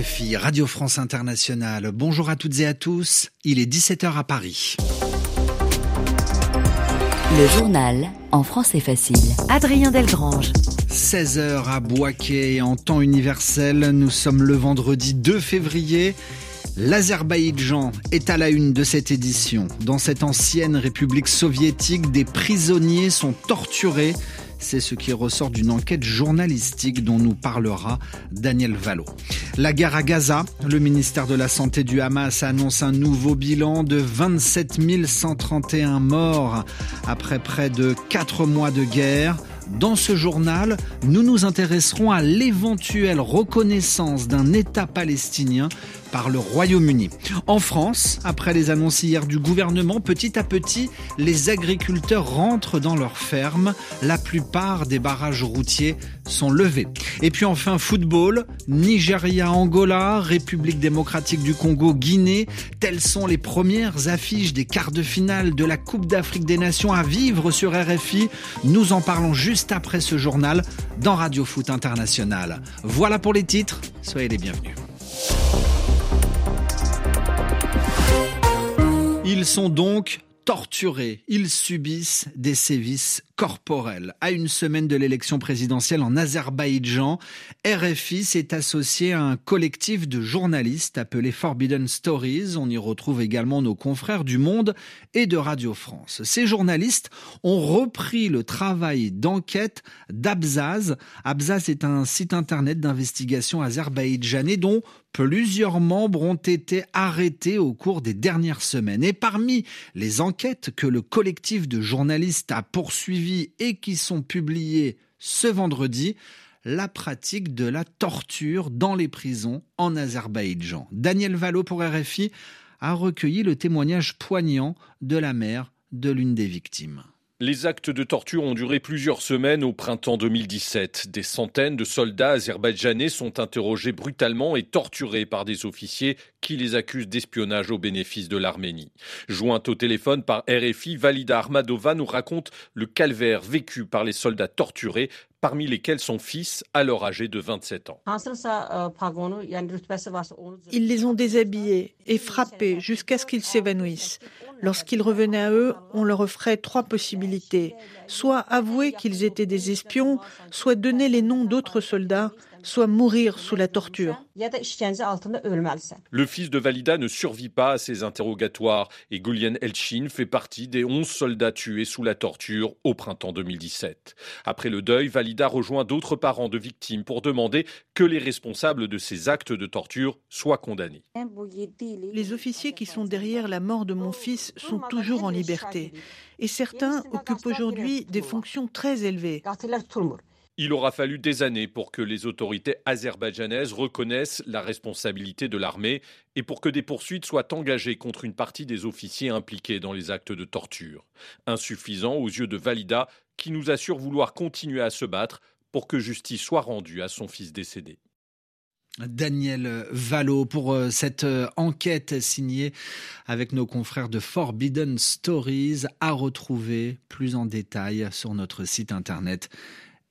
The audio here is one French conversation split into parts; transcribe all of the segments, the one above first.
RFI, Radio France Internationale. Bonjour à toutes et à tous. Il est 17h à Paris. Le journal en français facile. Adrien Delgrange. 16h à Boaké en temps universel. Nous sommes le vendredi 2 février. L'Azerbaïdjan est à la une de cette édition. Dans cette ancienne république soviétique, des prisonniers sont torturés c'est ce qui ressort d'une enquête journalistique dont nous parlera Daniel Valo. La guerre à Gaza, le ministère de la Santé du Hamas annonce un nouveau bilan de 27 131 morts après près de 4 mois de guerre. Dans ce journal, nous nous intéresserons à l'éventuelle reconnaissance d'un État palestinien par le Royaume-Uni. En France, après les annonces hier du gouvernement, petit à petit, les agriculteurs rentrent dans leurs fermes. La plupart des barrages routiers sont levés. Et puis enfin, football, Nigeria, Angola, République démocratique du Congo, Guinée, telles sont les premières affiches des quarts de finale de la Coupe d'Afrique des Nations à vivre sur RFI. Nous en parlons juste après ce journal dans Radio Foot International. Voilà pour les titres, soyez les bienvenus. Ils sont donc torturés, ils subissent des sévices corporels. À une semaine de l'élection présidentielle en Azerbaïdjan, RFI s'est associé à un collectif de journalistes appelé Forbidden Stories. On y retrouve également nos confrères du Monde et de Radio France. Ces journalistes ont repris le travail d'enquête d'Abzaz. Abzaz est un site internet d'investigation azerbaïdjanais dont plusieurs membres ont été arrêtés au cours des dernières semaines. Et parmi les que le collectif de journalistes a poursuivies et qui sont publiées ce vendredi, la pratique de la torture dans les prisons en Azerbaïdjan. Daniel Valo pour RFI a recueilli le témoignage poignant de la mère de l'une des victimes. Les actes de torture ont duré plusieurs semaines au printemps 2017. Des centaines de soldats azerbaïdjanais sont interrogés brutalement et torturés par des officiers qui les accusent d'espionnage au bénéfice de l'Arménie. Jointe au téléphone par RFI, Valida Armadova nous raconte le calvaire vécu par les soldats torturés parmi lesquels son fils, alors âgé de 27 ans. Ils les ont déshabillés et frappés jusqu'à ce qu'ils s'évanouissent. Lorsqu'ils revenaient à eux, on leur offrait trois possibilités. Soit avouer qu'ils étaient des espions, soit donner les noms d'autres soldats, soit mourir sous la torture. Le fils de Valida ne survit pas à ces interrogatoires et Gulien Elchin fait partie des 11 soldats tués sous la torture au printemps 2017. Après le deuil, Valida rejoint d'autres parents de victimes pour demander que les responsables de ces actes de torture soient condamnés. Les officiers qui sont derrière la mort de mon fils sont toujours en liberté et certains occupent aujourd'hui des fonctions très élevées. Il aura fallu des années pour que les autorités azerbaïdjanaises reconnaissent la responsabilité de l'armée et pour que des poursuites soient engagées contre une partie des officiers impliqués dans les actes de torture. Insuffisant aux yeux de Valida, qui nous assure vouloir continuer à se battre pour que justice soit rendue à son fils décédé. Daniel Valo pour euh, cette euh, enquête signée avec nos confrères de Forbidden Stories à retrouver plus en détail sur notre site internet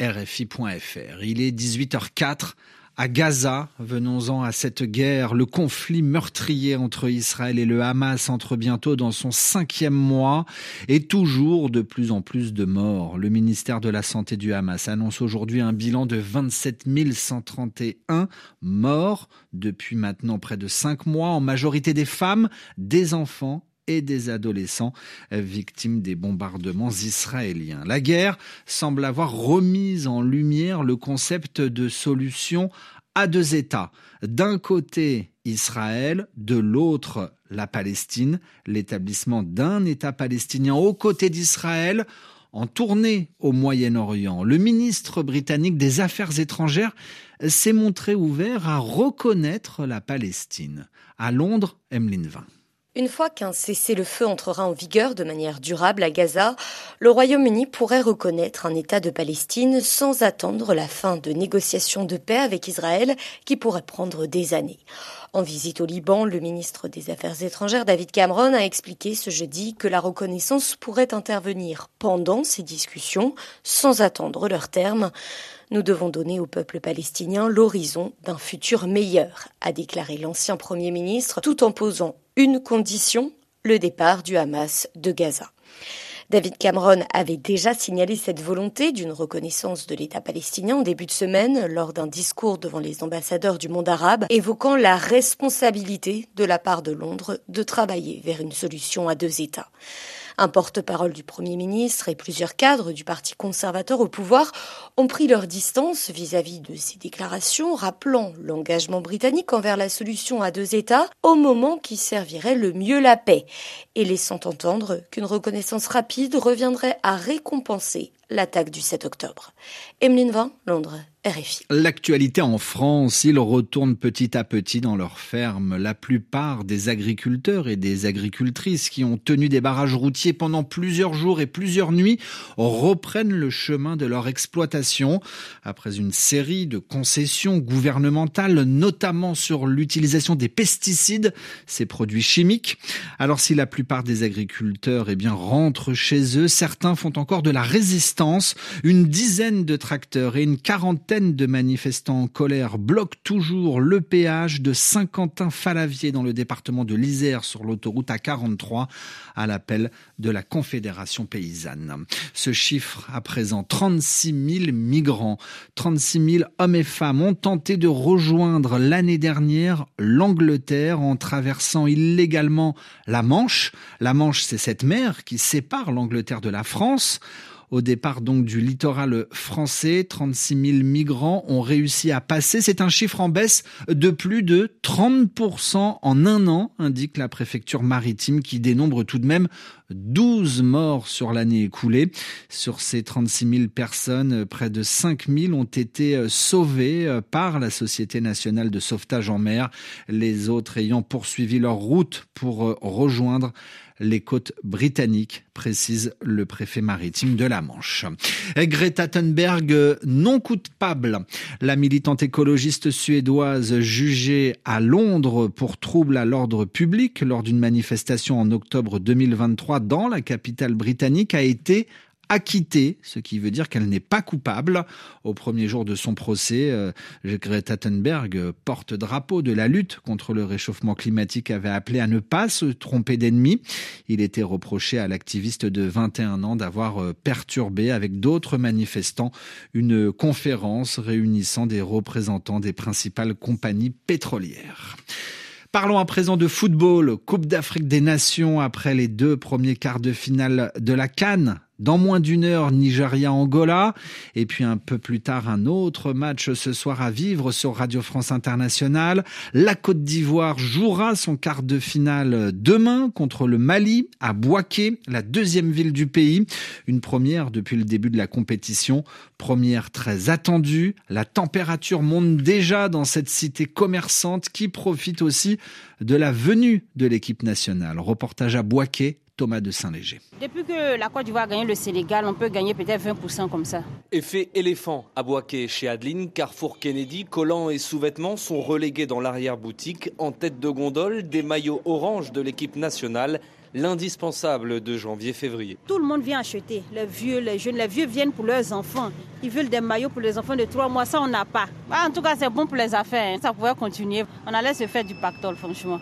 rfi.fr. Il est 18h04 à Gaza. Venons-en à cette guerre. Le conflit meurtrier entre Israël et le Hamas entre bientôt dans son cinquième mois et toujours de plus en plus de morts. Le ministère de la Santé du Hamas annonce aujourd'hui un bilan de 27 131 morts depuis maintenant près de cinq mois, en majorité des femmes, des enfants et des adolescents victimes des bombardements israéliens. La guerre semble avoir remis en lumière le concept de solution à deux États. D'un côté, Israël, de l'autre, la Palestine, l'établissement d'un État palestinien aux côtés d'Israël en tournée au Moyen-Orient. Le ministre britannique des Affaires étrangères s'est montré ouvert à reconnaître la Palestine. À Londres, Emeline Vin. Une fois qu'un cessez-le-feu entrera en vigueur de manière durable à Gaza, le Royaume-Uni pourrait reconnaître un État de Palestine sans attendre la fin de négociations de paix avec Israël qui pourraient prendre des années. En visite au Liban, le ministre des Affaires étrangères David Cameron a expliqué ce jeudi que la reconnaissance pourrait intervenir pendant ces discussions sans attendre leur terme. Nous devons donner au peuple palestinien l'horizon d'un futur meilleur, a déclaré l'ancien Premier ministre, tout en posant une condition, le départ du Hamas de Gaza. David Cameron avait déjà signalé cette volonté d'une reconnaissance de l'État palestinien en début de semaine lors d'un discours devant les ambassadeurs du monde arabe, évoquant la responsabilité de la part de Londres de travailler vers une solution à deux États. Un porte-parole du Premier ministre et plusieurs cadres du Parti conservateur au pouvoir ont pris leur distance vis-à-vis de ces déclarations, rappelant l'engagement britannique envers la solution à deux États au moment qui servirait le mieux la paix, et laissant entendre qu'une reconnaissance rapide reviendrait à récompenser l'attaque du 7 octobre. Emeline Vin, Londres. L'actualité en France, ils retournent petit à petit dans leurs fermes. La plupart des agriculteurs et des agricultrices qui ont tenu des barrages routiers pendant plusieurs jours et plusieurs nuits reprennent le chemin de leur exploitation après une série de concessions gouvernementales, notamment sur l'utilisation des pesticides, ces produits chimiques. Alors si la plupart des agriculteurs eh bien, rentrent chez eux, certains font encore de la résistance. Une dizaine de tracteurs et une quarantaine de manifestants en colère bloquent toujours le péage de Saint-Quentin-Falavier dans le département de l'Isère sur l'autoroute A43 à l'appel de la Confédération paysanne. Ce chiffre, à présent 36 000 migrants, 36 000 hommes et femmes ont tenté de rejoindre l'année dernière l'Angleterre en traversant illégalement la Manche. La Manche, c'est cette mer qui sépare l'Angleterre de la France. Au départ donc du littoral français, 36 000 migrants ont réussi à passer. C'est un chiffre en baisse de plus de 30% en un an, indique la préfecture maritime qui dénombre tout de même 12 morts sur l'année écoulée. Sur ces 36 000 personnes, près de 5 000 ont été sauvées par la Société nationale de sauvetage en mer, les autres ayant poursuivi leur route pour rejoindre les côtes britanniques, précise le préfet maritime de la Manche. Greta Thunberg non coupable. La militante écologiste suédoise jugée à Londres pour trouble à l'ordre public lors d'une manifestation en octobre 2023 dans la capitale britannique a été acquittée, ce qui veut dire qu'elle n'est pas coupable. Au premier jour de son procès, euh, Greta Thunberg, porte-drapeau de la lutte contre le réchauffement climatique, avait appelé à ne pas se tromper d'ennemi. Il était reproché à l'activiste de 21 ans d'avoir euh, perturbé avec d'autres manifestants une conférence réunissant des représentants des principales compagnies pétrolières. Parlons à présent de football, Coupe d'Afrique des Nations après les deux premiers quarts de finale de la Cannes dans moins d'une heure, Nigeria-Angola. Et puis un peu plus tard, un autre match ce soir à vivre sur Radio France Internationale. La Côte d'Ivoire jouera son quart de finale demain contre le Mali à Boaké, la deuxième ville du pays. Une première depuis le début de la compétition. Première très attendue. La température monte déjà dans cette cité commerçante qui profite aussi de la venue de l'équipe nationale. Reportage à Boaké, Thomas de Saint-Léger. Depuis que la Côte d'Ivoire a gagné le Sénégal, on peut gagner peut-être 20% comme ça. Effet éléphant à Boaké chez Adeline, Carrefour Kennedy, collants et sous-vêtements sont relégués dans l'arrière-boutique en tête de gondole des maillots orange de l'équipe nationale l'indispensable de janvier-février. Tout le monde vient acheter, les vieux, les jeunes, les vieux viennent pour leurs enfants. Ils veulent des maillots pour les enfants de 3 mois, ça on n'a pas. Ah, en tout cas, c'est bon pour les affaires, hein. ça pouvait continuer. On allait se faire du pactole, franchement.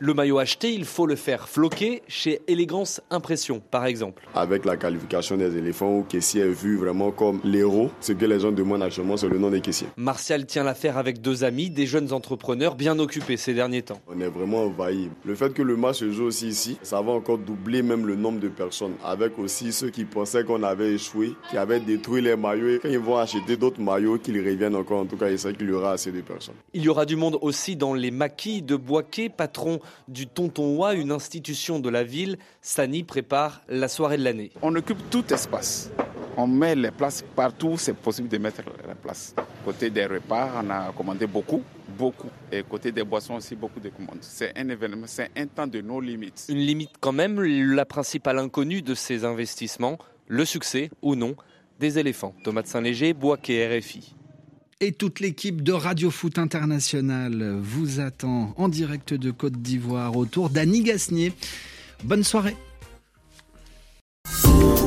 Le maillot acheté, il faut le faire floquer chez Élégance Impression, par exemple. Avec la qualification des éléphants, au caissier est vu vraiment comme l'héros. Ce que les gens demandent actuellement, c'est le nom des caissiers. Martial tient l'affaire avec deux amis, des jeunes entrepreneurs bien occupés ces derniers temps. On est vraiment envahi. Le fait que le match se joue aussi ici, ça va encore doubler même le nombre de personnes. Avec aussi ceux qui pensaient qu'on avait échoué, qui avaient détruit les maillots. Et quand ils vont acheter d'autres maillots, qu'ils reviennent encore. En tout cas, il sait qu'il y aura assez de personnes. Il y aura du monde aussi dans les maquis de Boisquet, patron du Tontonwa, une institution de la ville. Sani prépare la soirée de l'année. On occupe tout espace. On met les places partout, c'est possible de mettre les places. Côté des repas, on a commandé beaucoup beaucoup. Et côté des boissons aussi, beaucoup de commandes. C'est un événement, c'est un temps de nos limites. Une limite quand même, la principale inconnue de ces investissements, le succès ou non des éléphants. Thomas de Saint-Léger, Boisquet, RFI. Et toute l'équipe de Radio Foot International vous attend en direct de Côte d'Ivoire autour d'Annie Gasnier. Bonne soirée.